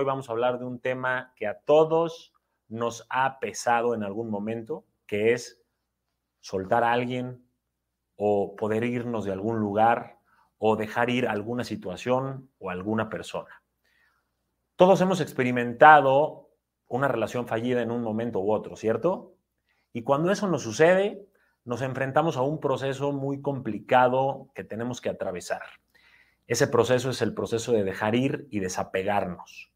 Hoy vamos a hablar de un tema que a todos nos ha pesado en algún momento, que es soltar a alguien o poder irnos de algún lugar o dejar ir alguna situación o alguna persona. Todos hemos experimentado una relación fallida en un momento u otro, ¿cierto? Y cuando eso nos sucede, nos enfrentamos a un proceso muy complicado que tenemos que atravesar. Ese proceso es el proceso de dejar ir y desapegarnos.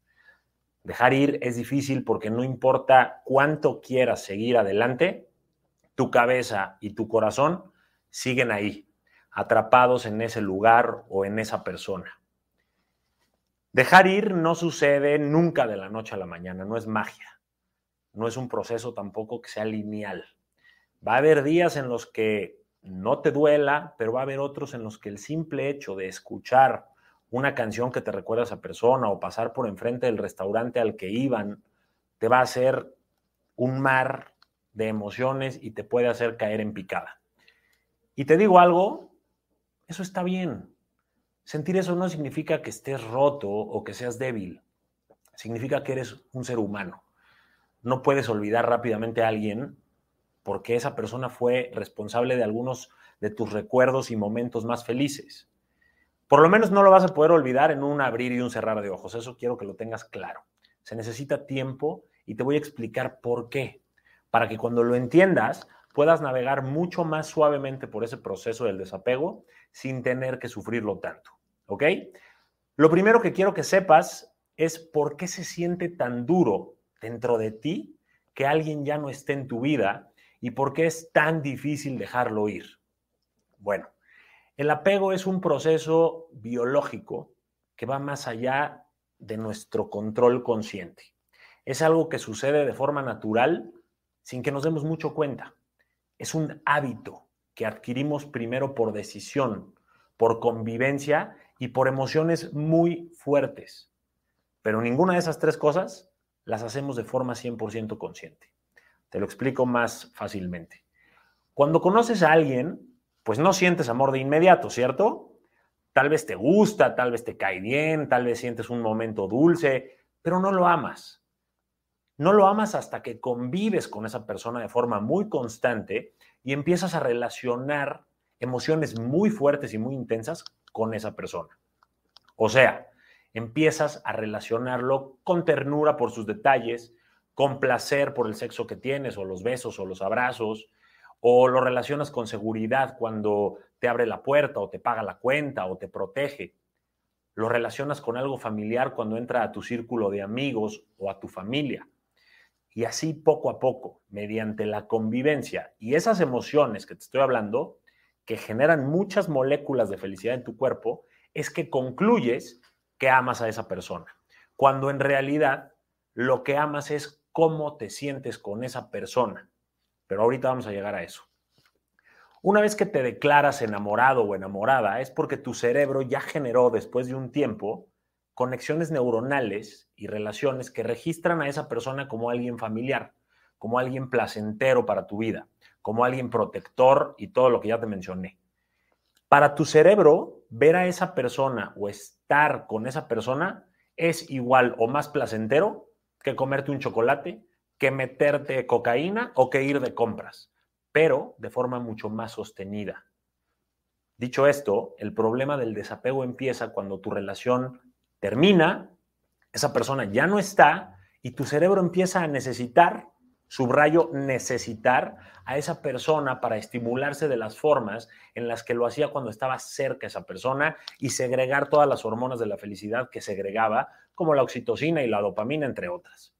Dejar ir es difícil porque no importa cuánto quieras seguir adelante, tu cabeza y tu corazón siguen ahí, atrapados en ese lugar o en esa persona. Dejar ir no sucede nunca de la noche a la mañana, no es magia, no es un proceso tampoco que sea lineal. Va a haber días en los que no te duela, pero va a haber otros en los que el simple hecho de escuchar una canción que te recuerda a esa persona o pasar por enfrente del restaurante al que iban, te va a hacer un mar de emociones y te puede hacer caer en picada. Y te digo algo, eso está bien. Sentir eso no significa que estés roto o que seas débil. Significa que eres un ser humano. No puedes olvidar rápidamente a alguien porque esa persona fue responsable de algunos de tus recuerdos y momentos más felices. Por lo menos no lo vas a poder olvidar en un abrir y un cerrar de ojos. Eso quiero que lo tengas claro. Se necesita tiempo y te voy a explicar por qué. Para que cuando lo entiendas puedas navegar mucho más suavemente por ese proceso del desapego sin tener que sufrirlo tanto. ¿Ok? Lo primero que quiero que sepas es por qué se siente tan duro dentro de ti que alguien ya no esté en tu vida y por qué es tan difícil dejarlo ir. Bueno, el apego es un proceso biológico que va más allá de nuestro control consciente. Es algo que sucede de forma natural sin que nos demos mucho cuenta. Es un hábito que adquirimos primero por decisión, por convivencia y por emociones muy fuertes. Pero ninguna de esas tres cosas las hacemos de forma 100% consciente. Te lo explico más fácilmente. Cuando conoces a alguien, pues no sientes amor de inmediato, ¿cierto? Tal vez te gusta, tal vez te cae bien, tal vez sientes un momento dulce, pero no lo amas. No lo amas hasta que convives con esa persona de forma muy constante y empiezas a relacionar emociones muy fuertes y muy intensas con esa persona. O sea, empiezas a relacionarlo con ternura por sus detalles, con placer por el sexo que tienes o los besos o los abrazos, o lo relacionas con seguridad cuando te abre la puerta o te paga la cuenta o te protege. Lo relacionas con algo familiar cuando entra a tu círculo de amigos o a tu familia. Y así poco a poco, mediante la convivencia y esas emociones que te estoy hablando, que generan muchas moléculas de felicidad en tu cuerpo, es que concluyes que amas a esa persona. Cuando en realidad lo que amas es cómo te sientes con esa persona pero ahorita vamos a llegar a eso. Una vez que te declaras enamorado o enamorada, es porque tu cerebro ya generó después de un tiempo conexiones neuronales y relaciones que registran a esa persona como alguien familiar, como alguien placentero para tu vida, como alguien protector y todo lo que ya te mencioné. Para tu cerebro, ver a esa persona o estar con esa persona es igual o más placentero que comerte un chocolate, que meterte cocaína o que ir de compras, pero de forma mucho más sostenida. Dicho esto, el problema del desapego empieza cuando tu relación termina, esa persona ya no está y tu cerebro empieza a necesitar, subrayo, necesitar a esa persona para estimularse de las formas en las que lo hacía cuando estaba cerca esa persona y segregar todas las hormonas de la felicidad que segregaba, como la oxitocina y la dopamina, entre otras.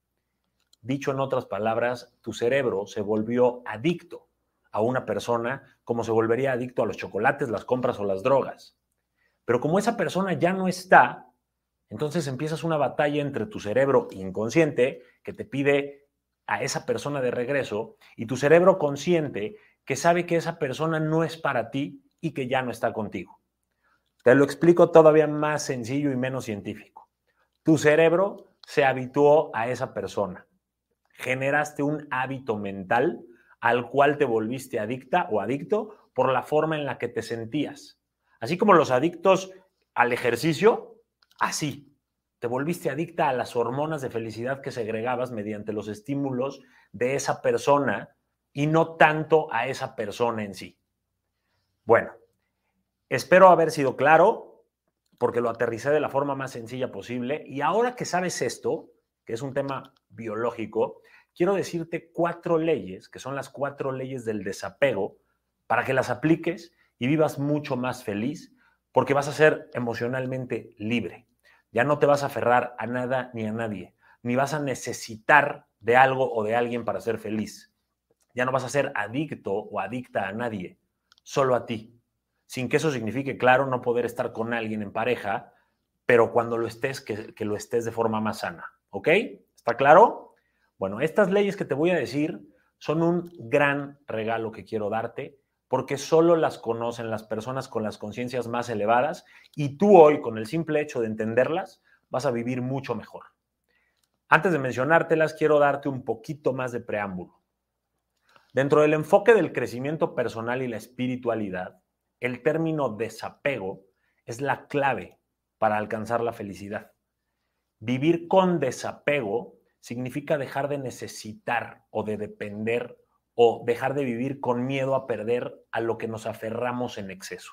Dicho en otras palabras, tu cerebro se volvió adicto a una persona como se volvería adicto a los chocolates, las compras o las drogas. Pero como esa persona ya no está, entonces empiezas una batalla entre tu cerebro inconsciente que te pide a esa persona de regreso y tu cerebro consciente que sabe que esa persona no es para ti y que ya no está contigo. Te lo explico todavía más sencillo y menos científico. Tu cerebro se habituó a esa persona generaste un hábito mental al cual te volviste adicta o adicto por la forma en la que te sentías. Así como los adictos al ejercicio, así. te volviste adicta a las hormonas de felicidad que segregabas mediante los estímulos de esa persona y no tanto a esa persona en sí. Bueno, espero haber sido claro porque lo aterricé de la forma más sencilla posible y ahora que sabes esto, que es un tema biológico, quiero decirte cuatro leyes, que son las cuatro leyes del desapego, para que las apliques y vivas mucho más feliz, porque vas a ser emocionalmente libre. Ya no te vas a aferrar a nada ni a nadie, ni vas a necesitar de algo o de alguien para ser feliz. Ya no vas a ser adicto o adicta a nadie, solo a ti. Sin que eso signifique, claro, no poder estar con alguien en pareja, pero cuando lo estés, que, que lo estés de forma más sana. ¿Ok? ¿Está claro? Bueno, estas leyes que te voy a decir son un gran regalo que quiero darte porque solo las conocen las personas con las conciencias más elevadas y tú hoy, con el simple hecho de entenderlas, vas a vivir mucho mejor. Antes de mencionártelas, quiero darte un poquito más de preámbulo. Dentro del enfoque del crecimiento personal y la espiritualidad, el término desapego es la clave para alcanzar la felicidad. Vivir con desapego significa dejar de necesitar o de depender o dejar de vivir con miedo a perder a lo que nos aferramos en exceso.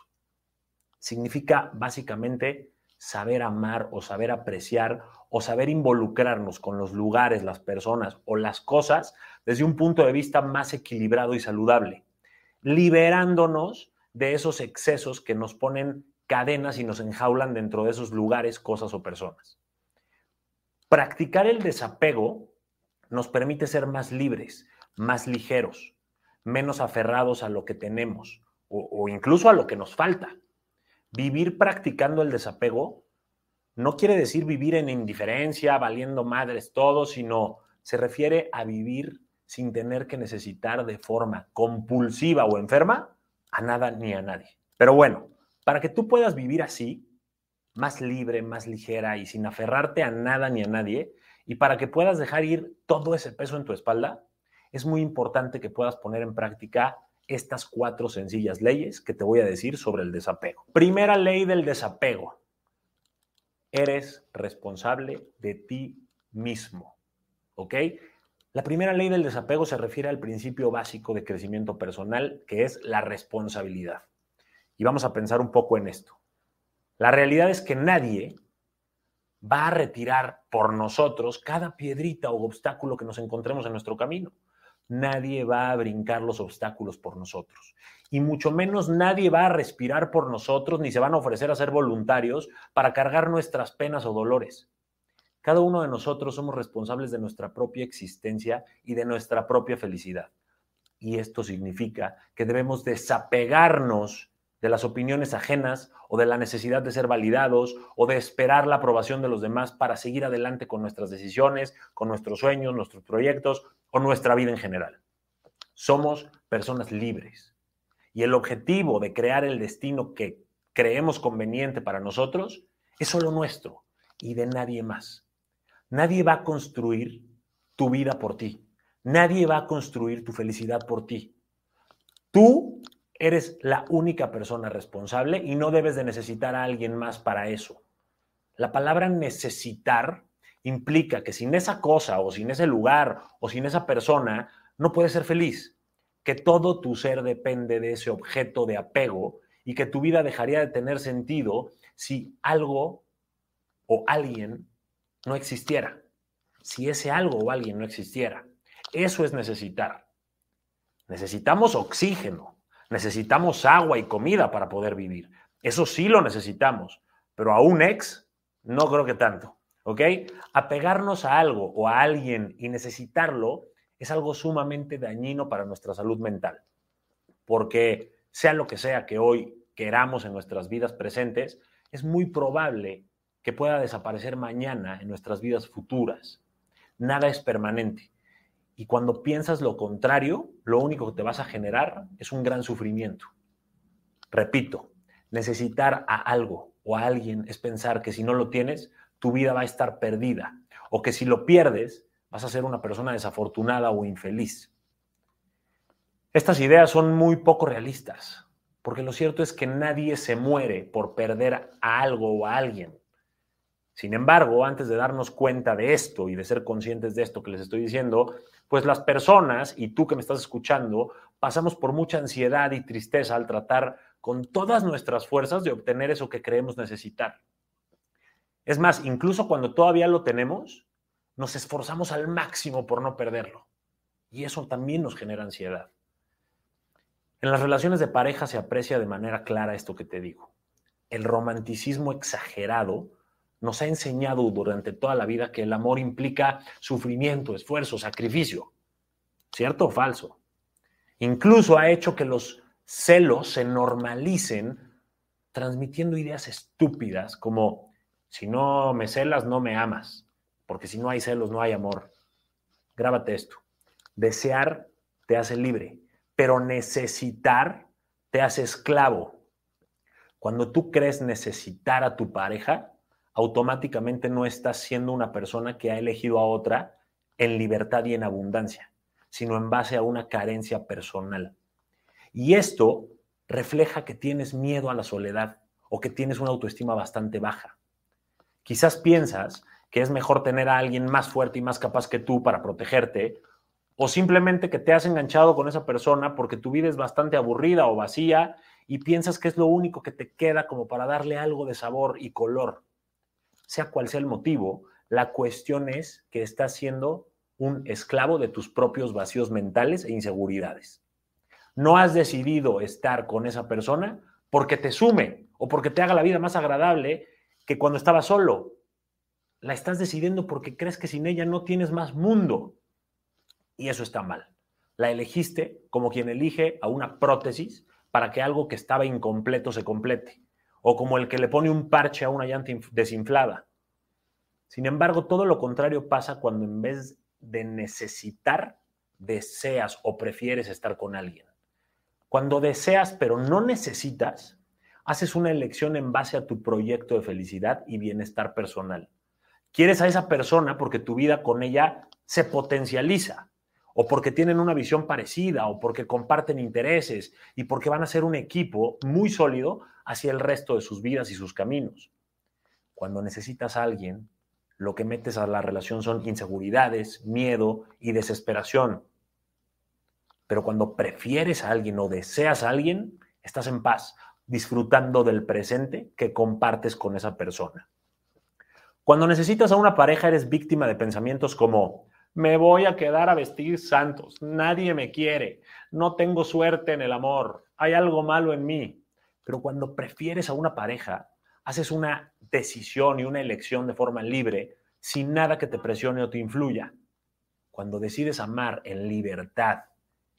Significa básicamente saber amar o saber apreciar o saber involucrarnos con los lugares, las personas o las cosas desde un punto de vista más equilibrado y saludable, liberándonos de esos excesos que nos ponen cadenas y nos enjaulan dentro de esos lugares, cosas o personas. Practicar el desapego nos permite ser más libres, más ligeros, menos aferrados a lo que tenemos o, incluso a lo que nos falta. Vivir practicando el desapego no quiere decir vivir en indiferencia, valiendo madres todo, sino se refiere a vivir sin tener que necesitar de forma compulsiva o enferma a nada ni a nadie. Pero bueno, para que tú puedas vivir así, más libre, más ligera y sin aferrarte a nada ni a nadie, y para que puedas dejar ir todo ese peso en tu espalda, es muy importante que puedas poner en práctica estas cuatro sencillas leyes que te voy a decir sobre el desapego. Primera ley del desapego. Eres responsable de ti mismo. ¿Ok? La primera ley del desapego se refiere al principio básico de crecimiento personal, que es la responsabilidad. Y vamos a pensar un poco en esto. La realidad es que nadie va a retirar por nosotros cada piedrita o obstáculo que nos encontremos en nuestro camino nadie va a brincar los obstáculos por nosotros. Y mucho menos nadie va a respirar por nosotros ni se van a ofrecer a ser voluntarios para cargar nuestras penas o dolores. Cada uno de nosotros somos responsables de nuestra propia existencia y de nuestra propia felicidad. Y esto significa que debemos desapegarnos de las opiniones ajenas o de la necesidad de ser validados o de esperar la aprobación de los demás para seguir adelante con nuestras decisiones, con nuestros sueños, nuestros proyectos o nuestra vida en general. Somos personas libres y el objetivo de crear el destino que creemos conveniente para nosotros es solo nuestro y de nadie más. Nadie va a construir tu vida por ti. Nadie va a construir tu felicidad por ti. Tú eres la única persona responsable y no debes de necesitar a alguien más para eso. La palabra necesitar implica que sin esa cosa o sin ese lugar o sin esa persona no puedes ser feliz, que todo tu ser depende de ese objeto de apego y que tu vida dejaría de tener sentido si algo o alguien no existiera, si ese algo o alguien no existiera. Eso es necesitar. Necesitamos oxígeno, Necesitamos agua y comida para poder vivir. Eso sí lo necesitamos, pero a un ex no creo que tanto. ¿Ok? Apegarnos a algo o a alguien y necesitarlo es algo sumamente dañino para nuestra salud mental. Porque sea lo que sea que hoy queramos en nuestras vidas presentes, es muy probable que pueda desaparecer mañana en nuestras vidas futuras. Nada es permanente. Y cuando piensas lo contrario, lo único que te vas a generar es un gran sufrimiento. Repito, necesitar a algo o a alguien es pensar que si no lo tienes, tu vida va a estar perdida o que si lo pierdes, vas a ser una persona desafortunada o infeliz. Estas ideas son muy poco realistas, porque lo cierto es que nadie se muere por perder a algo o a alguien. Sin embargo, antes de darnos cuenta de esto y de ser conscientes de esto que les estoy diciendo, pues las personas y tú que me estás escuchando, pasamos por mucha ansiedad y tristeza al tratar con todas nuestras fuerzas de obtener eso que creemos necesitar. Es más, incluso cuando todavía lo tenemos, nos esforzamos al máximo por no perderlo. Y eso también nos genera ansiedad. En las relaciones de pareja se aprecia de manera clara esto que te digo. El romanticismo exagerado nos ha enseñado durante toda la vida que el amor implica sufrimiento, esfuerzo, sacrificio. ¿Cierto o falso? Incluso ha hecho que los celos se normalicen transmitiendo ideas estúpidas como si no me celas, no me amas, porque si no hay celos, no hay amor. Grábate esto. Desear te hace libre, pero necesitar te hace esclavo. Cuando tú crees necesitar a tu pareja, automáticamente no estás siendo una persona que ha elegido a otra en libertad y en abundancia, sino en base a una carencia personal. Y esto refleja que tienes miedo a la soledad o que tienes una autoestima bastante baja. Quizás piensas que es mejor tener a alguien más fuerte y más capaz que tú para protegerte, o simplemente que te has enganchado con esa persona porque tu vida es bastante aburrida o vacía y piensas que es lo único que te queda como para darle algo de sabor y color sea cual sea el motivo, la cuestión es que estás siendo un esclavo de tus propios vacíos mentales e inseguridades. No has decidido estar con esa persona porque te sume o porque te haga la vida más agradable que cuando estabas solo. La estás decidiendo porque crees que sin ella no tienes más mundo. Y eso está mal. La elegiste como quien elige a una prótesis para que algo que estaba incompleto se complete o como el que le pone un parche a una llanta desinflada. Sin embargo, todo lo contrario pasa cuando en vez de necesitar, deseas o prefieres estar con alguien. Cuando deseas pero no necesitas, haces una elección en base a tu proyecto de felicidad y bienestar personal. Quieres a esa persona porque tu vida con ella se potencializa, o porque tienen una visión parecida, o porque comparten intereses, y porque van a ser un equipo muy sólido hacia el resto de sus vidas y sus caminos. Cuando necesitas a alguien, lo que metes a la relación son inseguridades, miedo y desesperación. Pero cuando prefieres a alguien o deseas a alguien, estás en paz, disfrutando del presente que compartes con esa persona. Cuando necesitas a una pareja, eres víctima de pensamientos como, me voy a quedar a vestir santos, nadie me quiere, no tengo suerte en el amor, hay algo malo en mí, pero cuando prefieres a una pareja, haces una decisión y una elección de forma libre, sin nada que te presione o te influya. Cuando decides amar en libertad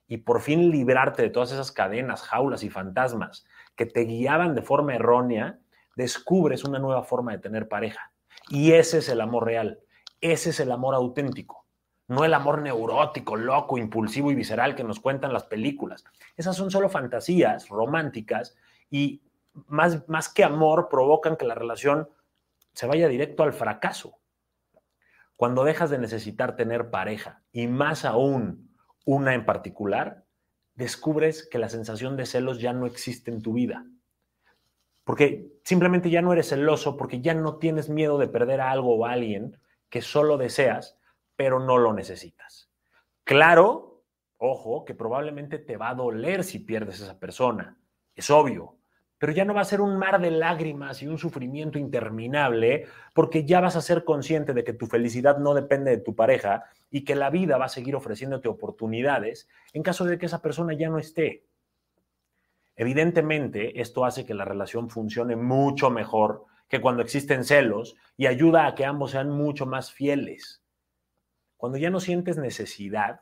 y por fin librarte de todas esas cadenas, jaulas y fantasmas que te guiaban de forma errónea, descubres una nueva forma de tener pareja. Y ese es el amor real, ese es el amor auténtico, no el amor neurótico, loco, impulsivo y visceral que nos cuentan las películas. Esas son solo fantasías románticas y más, más que amor provocan que la relación se vaya directo al fracaso. Cuando dejas de necesitar tener pareja y más aún una en particular, descubres que la sensación de celos ya no existe en tu vida. Porque simplemente ya no eres celoso, porque ya no tienes miedo de perder a algo o a alguien que solo deseas, pero no lo necesitas. Claro, ojo, que probablemente te va a doler si pierdes a esa persona. Es obvio pero ya no va a ser un mar de lágrimas y un sufrimiento interminable, porque ya vas a ser consciente de que tu felicidad no depende de tu pareja y que la vida va a seguir ofreciéndote oportunidades en caso de que esa persona ya no esté. Evidentemente, esto hace que la relación funcione mucho mejor que cuando existen celos y ayuda a que ambos sean mucho más fieles. Cuando ya no sientes necesidad,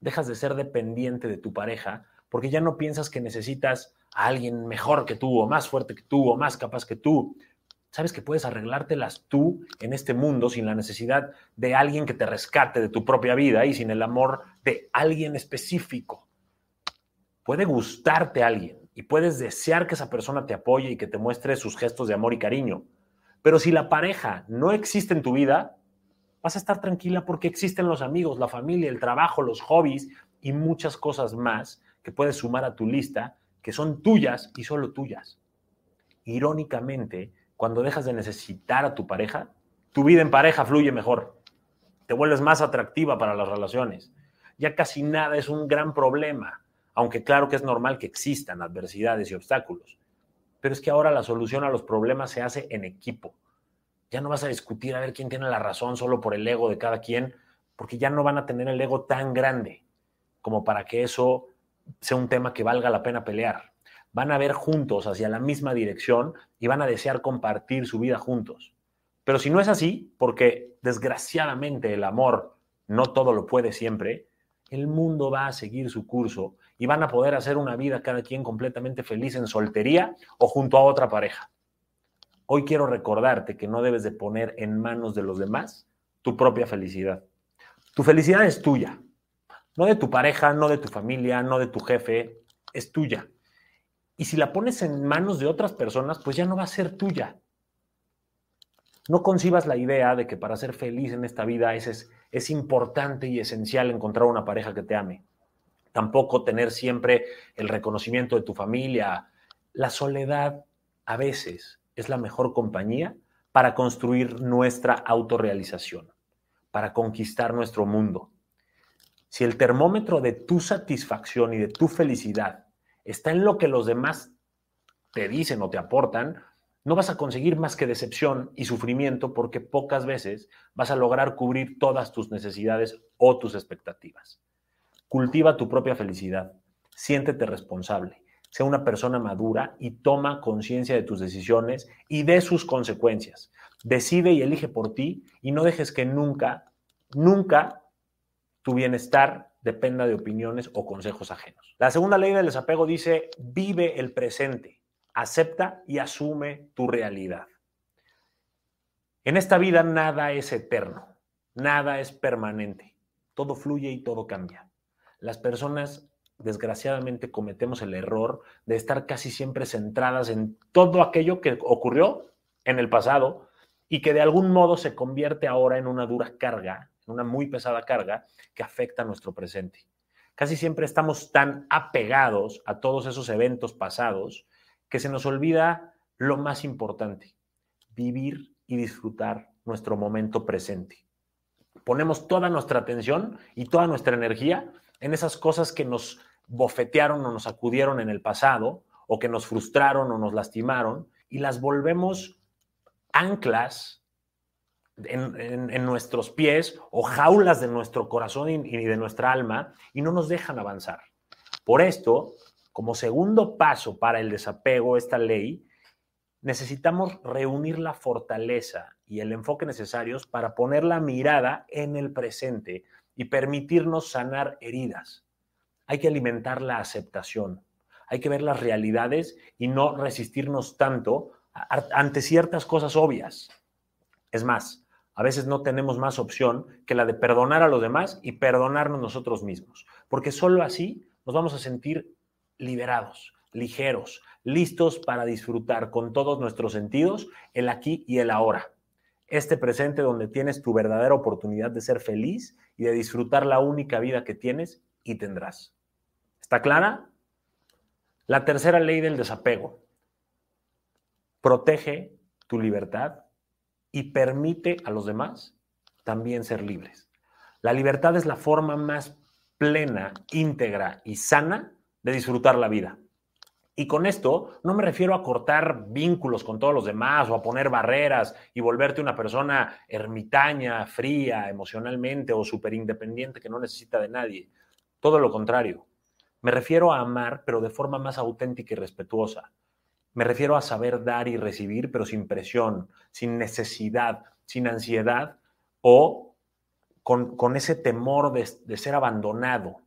dejas de ser dependiente de tu pareja porque ya no piensas que necesitas a alguien mejor que tú, o más fuerte que tú, o más capaz que tú. Sabes que puedes arreglártelas tú en este mundo sin la necesidad de alguien que te rescate de tu propia vida y sin el amor de alguien específico. Puede gustarte alguien y puedes desear que esa persona te apoye y que te muestre sus gestos de amor y cariño. Pero si la pareja no existe en tu vida, vas a estar tranquila porque existen los amigos, la familia, el trabajo, los hobbies y muchas cosas más que puedes sumar a tu lista que son tuyas y solo tuyas. Irónicamente, cuando dejas de necesitar a tu pareja, Tu vida en pareja fluye mejor. Te vuelves más atractiva para las relaciones. Ya casi nada es un gran problema, aunque claro que es normal que existan adversidades y obstáculos. Pero es que ahora la solución a los problemas se hace en equipo. Ya no vas a discutir a ver quién tiene la razón solo por el ego de cada quien, porque ya no van a tener el ego tan grande como para que eso sea un tema que valga la pena pelear. Van a ver juntos hacia la misma dirección y van a desear compartir su vida juntos. Pero si no es así, porque desgraciadamente el amor no todo lo puede siempre, el mundo va a seguir su curso y van a poder hacer una vida cada quien completamente feliz en soltería o junto a otra pareja. Hoy quiero recordarte que no debes de poner en manos de los demás tu propia felicidad. Tu felicidad es tuya, no de tu pareja, no de tu familia, no de tu jefe, es tuya. Y si la pones en manos de otras personas, pues ya no va a ser tuya. No concibas la idea de que para ser feliz en esta vida es, es, importante y esencial encontrar una pareja que te ame. Tampoco tener siempre el reconocimiento de tu familia. La soledad a veces es la mejor compañía para construir nuestra autorrealización, para conquistar nuestro mundo. Si el termómetro de tu satisfacción y de tu felicidad está en lo que los demás te dicen o te aportan, no vas a conseguir más que decepción y sufrimiento porque pocas veces vas a lograr cubrir todas tus necesidades o tus expectativas. Cultiva tu propia felicidad, siéntete responsable, sea una persona madura y toma conciencia de tus decisiones y de sus consecuencias. Decide y elige por ti y no dejes que nunca, nunca tu bienestar dependa de opiniones o consejos ajenos. La segunda ley del desapego dice, vive el presente acepta y asume tu realidad. En esta vida nada es eterno, nada es permanente, todo fluye y todo cambia. Las personas desgraciadamente cometemos el error de estar casi siempre centradas en todo aquello que ocurrió en el pasado y que de algún modo se convierte ahora en una dura carga, en una muy pesada carga que afecta a nuestro presente. Casi siempre estamos tan apegados a todos esos eventos pasados que se nos olvida lo más importante, vivir y disfrutar nuestro momento presente. Ponemos toda nuestra atención y toda nuestra energía en esas cosas que nos bofetearon o nos acudieron en el pasado, o que nos frustraron o nos lastimaron, y las volvemos anclas en, nuestros pies o jaulas de nuestro corazón y, y de nuestra alma y no nos dejan avanzar. Por esto, como segundo paso para el desapego, esta ley, necesitamos reunir la fortaleza y el enfoque necesarios para poner la mirada en el presente y permitirnos sanar heridas. Hay que alimentar la aceptación, hay que ver las realidades y no resistirnos tanto ante ciertas cosas obvias. Es más, a veces no tenemos más opción que la de perdonar a los demás y perdonarnos nosotros mismos, porque solo así nos vamos a sentir liberados, ligeros, listos para disfrutar con todos nuestros sentidos el aquí y el ahora. Este presente donde tienes tu verdadera oportunidad de ser feliz y de disfrutar la única vida que tienes y tendrás. ¿Está clara? La tercera ley del desapego. Protege tu libertad y permite a los demás también ser libres. La libertad es la forma más plena, íntegra y sana de disfrutar la vida. Y con esto no me refiero a cortar vínculos con todos los demás o a poner barreras y volverte una persona ermitaña, fría emocionalmente o súper independiente que no necesita de nadie. Todo lo contrario. Me refiero a amar, pero de forma más auténtica y respetuosa. Me refiero a saber dar y recibir, pero sin presión, sin necesidad, sin ansiedad o con, ese temor de, de ser abandonado.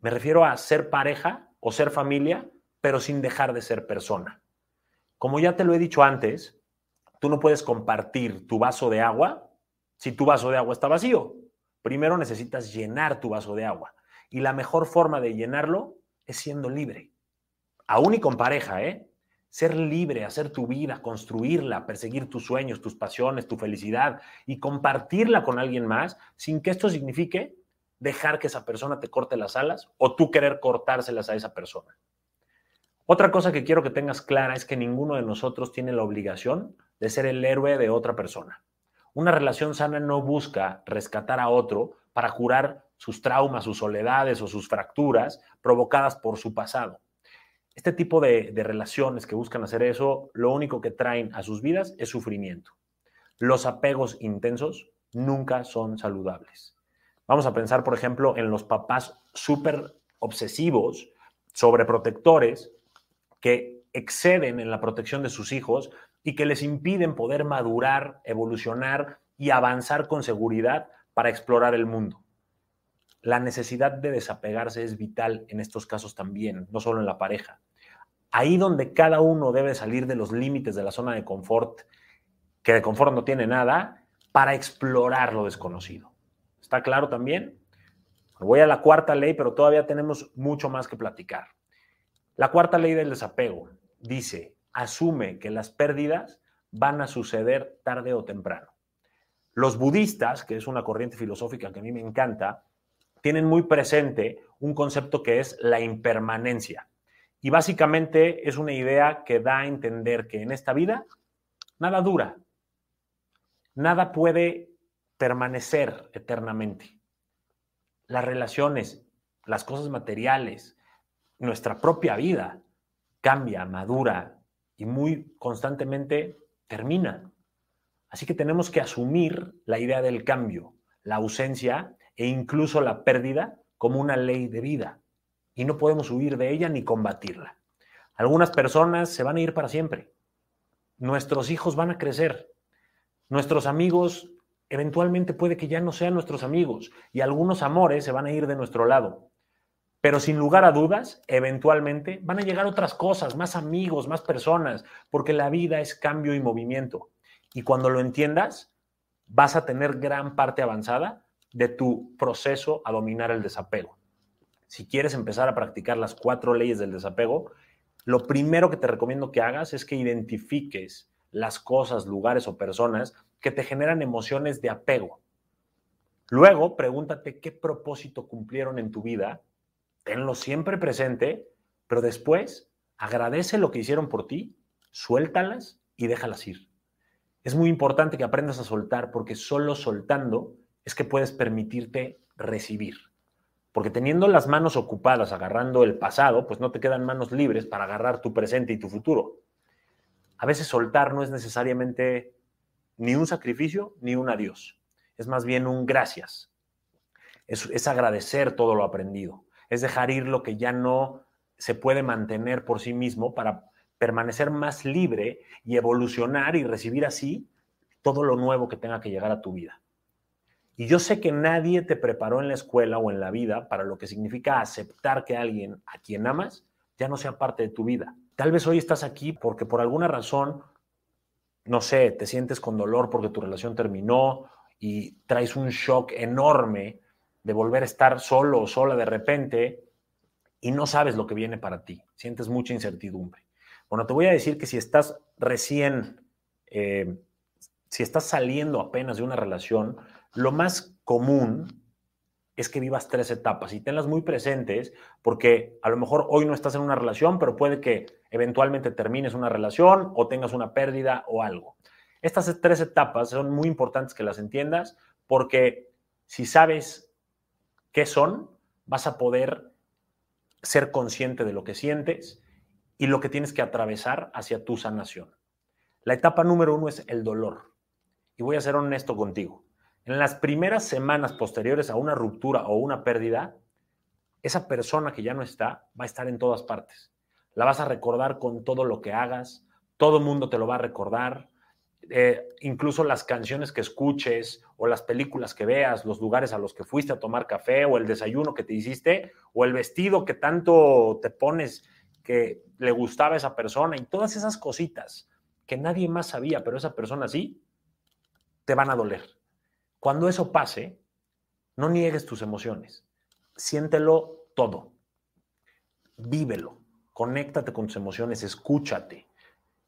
Me refiero a ser pareja o ser familia, pero sin dejar de ser persona. Como ya te lo he dicho antes, tú no puedes compartir tu vaso de agua si tu vaso de agua está vacío. Primero necesitas llenar tu vaso de agua. Y la mejor forma de llenarlo es siendo libre. Aún y con pareja, ¿eh? Ser libre, hacer tu vida, construirla, perseguir tus sueños, tus pasiones, tu felicidad y compartirla con alguien más sin que esto signifique dejar que esa persona te corte las alas o tú querer cortárselas a esa persona. Otra cosa que quiero que tengas clara es que ninguno de nosotros tiene la obligación de ser el héroe de otra persona Una relación sana no busca rescatar a otro para curar sus traumas, sus soledades o sus fracturas provocadas por su pasado. Este tipo de, relaciones que buscan hacer eso, lo único que traen a sus vidas es sufrimiento. Los apegos intensos nunca son saludables. Vamos a pensar, por ejemplo, en los papás súper obsesivos, sobreprotectores, que exceden en la protección de sus hijos y que les impiden poder madurar, evolucionar y avanzar con seguridad para explorar el mundo. La necesidad de desapegarse es vital en estos casos también, no solo en la pareja. Ahí donde cada uno debe salir de los límites de la zona de confort, que de confort no tiene nada, para explorar lo desconocido. ¿Está claro también? Voy a la cuarta ley, pero todavía tenemos mucho más que platicar. La cuarta ley del desapego dice, asume que las pérdidas van a suceder tarde o temprano. Los budistas, que es una corriente filosófica que a mí me encanta, tienen muy presente un concepto que es la impermanencia. Y básicamente es una idea que da a entender que en esta vida nada dura, nada puede permanecer eternamente. Las relaciones, las cosas materiales, nuestra propia vida cambia, madura y muy constantemente termina. Así que tenemos que asumir la idea del cambio, la ausencia e incluso la pérdida como una ley de vida. Y no podemos huir de ella ni combatirla. Algunas personas se van a ir para siempre. Nuestros hijos van a crecer. Nuestros amigos eventualmente puede que ya no sean nuestros amigos y algunos amores se van a ir de nuestro lado. Pero sin lugar a dudas, eventualmente van a llegar otras cosas, más amigos, más personas, porque la vida es cambio y movimiento. Y cuando lo entiendas, vas a tener gran parte avanzada de tu proceso a dominar el desapego. Si quieres empezar a practicar las cuatro leyes del desapego, lo primero que te recomiendo que hagas es que identifiques las cosas, lugares o personas que te generan emociones de apego. Luego, pregúntate qué propósito cumplieron en tu vida tenlo siempre presente, pero después agradece lo que hicieron por ti, suéltalas y déjalas ir. Es muy importante que aprendas a soltar porque solo soltando es que puedes permitirte recibir. Porque teniendo las manos ocupadas agarrando el pasado, pues no te quedan manos libres para agarrar tu presente y tu futuro. A veces soltar no es necesariamente ni un sacrificio ni un adiós. Es más bien un gracias. Es, es agradecer todo lo aprendido es dejar ir lo que ya no se puede mantener por sí mismo para permanecer más libre y evolucionar y recibir así todo lo nuevo que tenga que llegar a tu vida. Y yo sé que nadie te preparó en la escuela o en la vida para lo que significa aceptar que alguien a quien amas ya no sea parte de tu vida. Tal vez hoy estás aquí porque por alguna razón, no sé, te sientes con dolor porque tu relación terminó y traes un shock enorme de volver a estar solo o sola de repente y no sabes lo que viene para ti, sientes mucha incertidumbre. Bueno, te voy a decir que si estás recién, eh, si estás saliendo apenas de una relación, lo más común es que vivas tres etapas y tenlas muy presentes porque a lo mejor hoy no estás en una relación, pero puede que eventualmente termines una relación o tengas una pérdida o algo. Estas tres etapas son muy importantes que las entiendas porque si sabes qué son, vas a poder ser consciente de lo que sientes y lo que tienes que atravesar hacia tu sanación. La etapa número uno es el dolor. Y voy a ser honesto contigo. En las primeras semanas posteriores a una ruptura o una pérdida, esa persona que ya no está va a estar en todas partes. La vas a recordar con todo lo que hagas, todo el mundo te lo va a recordar, eh, incluso las canciones que escuches o las películas que veas, los lugares a los que fuiste a tomar café o el desayuno que te hiciste o el vestido que tanto te pones que le gustaba a esa persona y todas esas cositas que nadie más sabía, pero esa persona sí, te van a doler. Cuando eso pase, no niegues tus emociones, siéntelo todo, vívelo, conéctate con tus emociones, escúchate.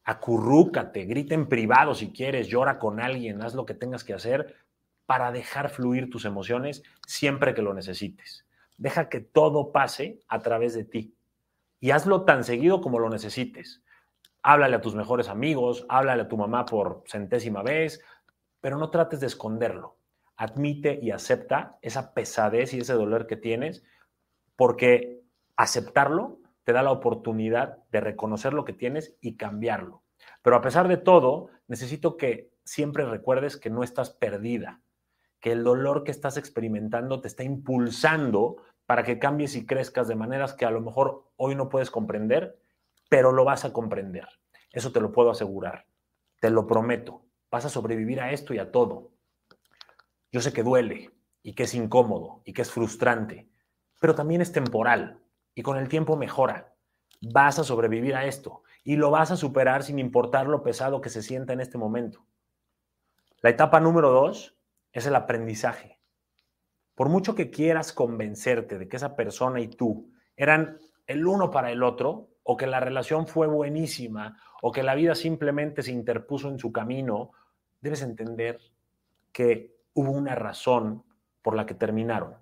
Acurrúcate, grita en privado si quieres, llora con alguien, haz lo que tengas que hacer para dejar fluir tus emociones siempre que lo necesites. Deja que todo pase a través de ti y hazlo tan seguido como lo necesites. Háblale a tus mejores amigos, háblale a tu mamá por centésima vez, pero no trates de esconderlo. Admite y acepta esa pesadez y ese dolor que tienes, porque aceptarlo te da la oportunidad de reconocer lo que tienes y cambiarlo. Pero a pesar de todo, necesito que siempre recuerdes que no estás perdida, que el dolor que estás experimentando te está impulsando para que cambies y crezcas de maneras que a lo mejor hoy no puedes comprender, pero lo vas a comprender. Eso te lo puedo asegurar. Te lo prometo. Vas a sobrevivir a esto y a todo. Yo sé que duele y que es incómodo y que es frustrante, pero también es temporal y con el tiempo mejora. Vas a sobrevivir a esto y lo vas a superar sin importar lo pesado que se sienta en este momento. La etapa número dos es el aprendizaje. Por mucho que quieras convencerte de que esa persona y tú eran el uno para el otro, o que la relación fue buenísima, o que la vida simplemente se interpuso en su camino, debes entender que hubo una razón por la que terminaron.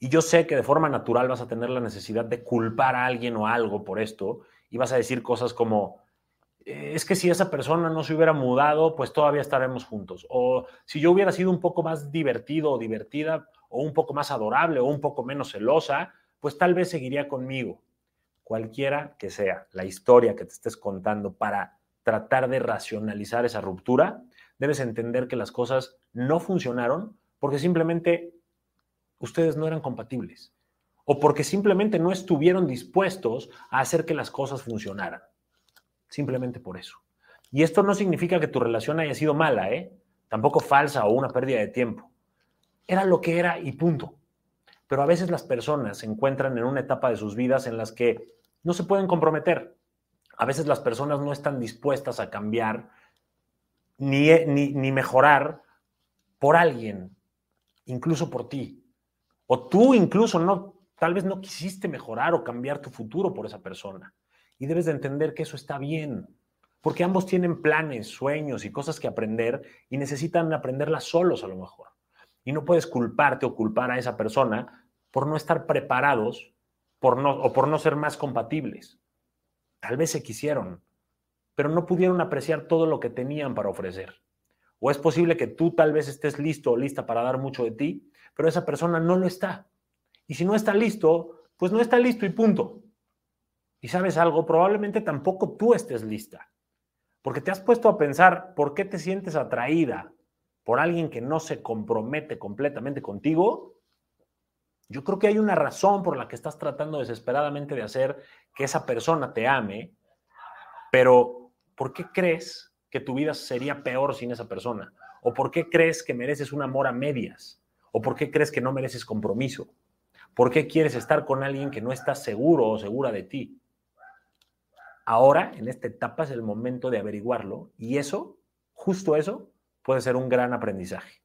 Y yo sé que de forma natural vas a tener la necesidad de culpar a alguien o algo por esto y vas a decir cosas como, es que si esa persona no se hubiera mudado, pues todavía estaremos juntos. O si yo hubiera sido un poco más divertido o divertida, o un poco más adorable, o un poco menos celosa, pues tal vez seguiría conmigo. Cualquiera que sea la historia que te estés contando para tratar de racionalizar esa ruptura, debes entender que las cosas no funcionaron porque simplemente ustedes no eran compatibles o porque simplemente no estuvieron dispuestos a hacer que las cosas funcionaran. Simplemente por eso. Y esto no significa que tu relación haya sido mala, ¿eh? Tampoco falsa o una pérdida de tiempo. Era lo que era y punto. Pero a veces las personas se encuentran en una etapa de sus vidas en las que no se pueden comprometer. A veces las personas no están dispuestas a cambiar ni, ni, ni mejorar por alguien, incluso por ti. O tú incluso no, tal vez no quisiste mejorar o cambiar tu futuro por esa persona. Y debes de entender que eso está bien, porque ambos tienen planes, sueños y cosas que aprender y necesitan aprenderlas solos a lo mejor. Y no puedes culparte o culpar a esa persona por no estar preparados por no, o por no ser más compatibles. Tal vez se quisieron, pero no pudieron apreciar todo lo que tenían para ofrecer. O es posible que tú tal vez estés listo o lista para dar mucho de ti, pero esa persona no lo está. Y si no está listo, pues no está listo y punto. Y sabes algo, probablemente tampoco tú estés lista. Porque te has puesto a pensar por qué te sientes atraída por alguien que no se compromete completamente contigo. Yo creo que hay una razón por la que estás tratando desesperadamente de hacer que esa persona te ame, pero ¿por qué crees que tu vida sería peor sin esa persona? ¿O por qué crees que mereces un amor a medias? ¿O por qué crees que no mereces compromiso? ¿Por qué quieres estar con alguien que no está seguro o segura de ti? Ahora, en esta etapa, es el momento de averiguarlo y eso, justo eso, puede ser un gran aprendizaje.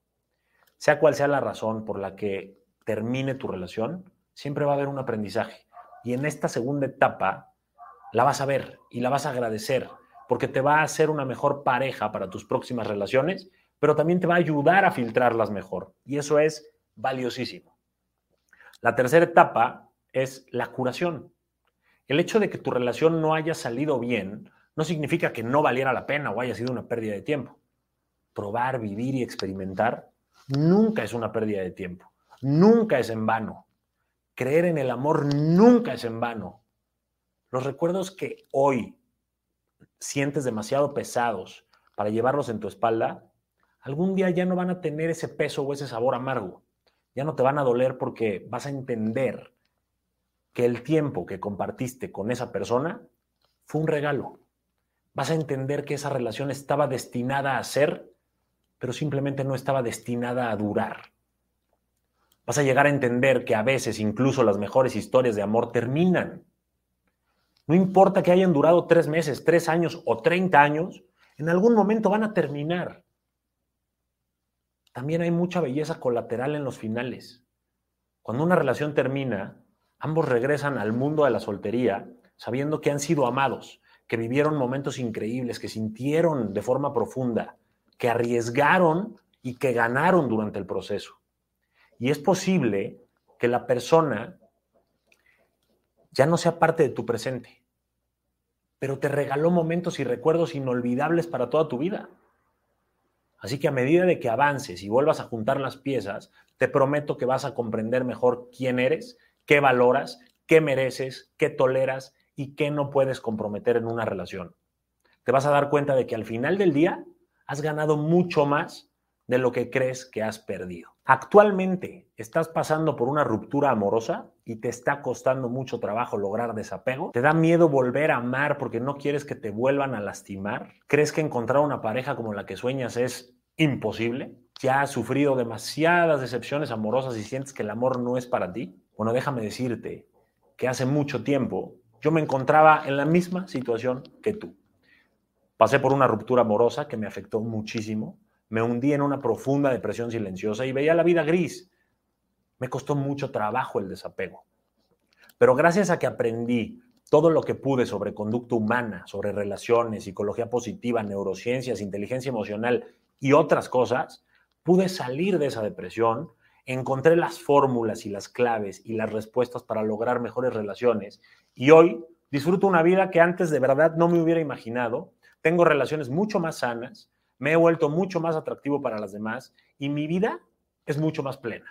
Sea cual sea la razón por la que termine tu relación, siempre va a haber un aprendizaje. Y en esta segunda etapa la vas a ver y la vas a agradecer porque te va a hacer una mejor pareja para tus próximas relaciones, pero también te va a ayudar a filtrarlas mejor. Y eso es valiosísimo. La tercera etapa es la curación. El hecho de que tu relación no haya salido bien no significa que no valiera la pena o haya sido una pérdida de tiempo. Probar, vivir y experimentar nunca es una pérdida de tiempo, nunca es en vano. Creer en el amor nunca es en vano. Los recuerdos que hoy sientes demasiado pesados para llevarlos en tu espalda, algún día ya no van a tener ese peso o ese sabor amargo ya no te van a doler porque vas a entender que el tiempo que compartiste con esa persona fue un regalo. Vas a entender que esa relación estaba destinada a ser, pero simplemente no estaba destinada a durar. Vas a llegar a entender que a veces incluso las mejores historias de amor terminan. No importa que hayan durado tres meses, tres años o treinta años, en algún momento van a terminar también hay mucha belleza colateral en los finales. Cuando una relación termina, ambos regresan al mundo de la soltería sabiendo que han sido amados, que vivieron momentos increíbles, que sintieron de forma profunda, que arriesgaron y que ganaron durante el proceso. Y es posible que la persona ya no sea parte de tu presente, pero te regaló momentos y recuerdos inolvidables para toda tu vida. Así que a medida de que avances y vuelvas a juntar las piezas, te prometo que vas a comprender mejor quién eres, qué valoras, qué mereces, qué toleras y qué no puedes comprometer en una relación. Te vas a dar cuenta de que al final del día has ganado mucho más de lo que crees que has perdido. Actualmente estás pasando por una ruptura amorosa y te está costando mucho trabajo lograr desapego. ¿Te da miedo volver a amar porque no quieres que te vuelvan a lastimar? ¿Crees que encontrar una pareja como la que sueñas es imposible? ¿Ya has sufrido demasiadas decepciones amorosas y sientes que el amor no es para ti? Bueno, déjame decirte que hace mucho tiempo yo me encontraba en la misma situación que tú. Pasé por una ruptura amorosa que me afectó muchísimo me hundí en una profunda depresión silenciosa y veía la vida gris. Me costó mucho trabajo el desapego. Pero gracias a que aprendí todo lo que pude sobre conducta humana, sobre relaciones, psicología positiva, neurociencias, inteligencia emocional y otras cosas, pude salir de esa depresión, encontré las fórmulas y las claves y las respuestas para lograr mejores relaciones y hoy disfruto una vida que antes de verdad no me hubiera imaginado. Tengo relaciones mucho más sanas, me he vuelto mucho más atractivo para las demás y mi vida es mucho más plena.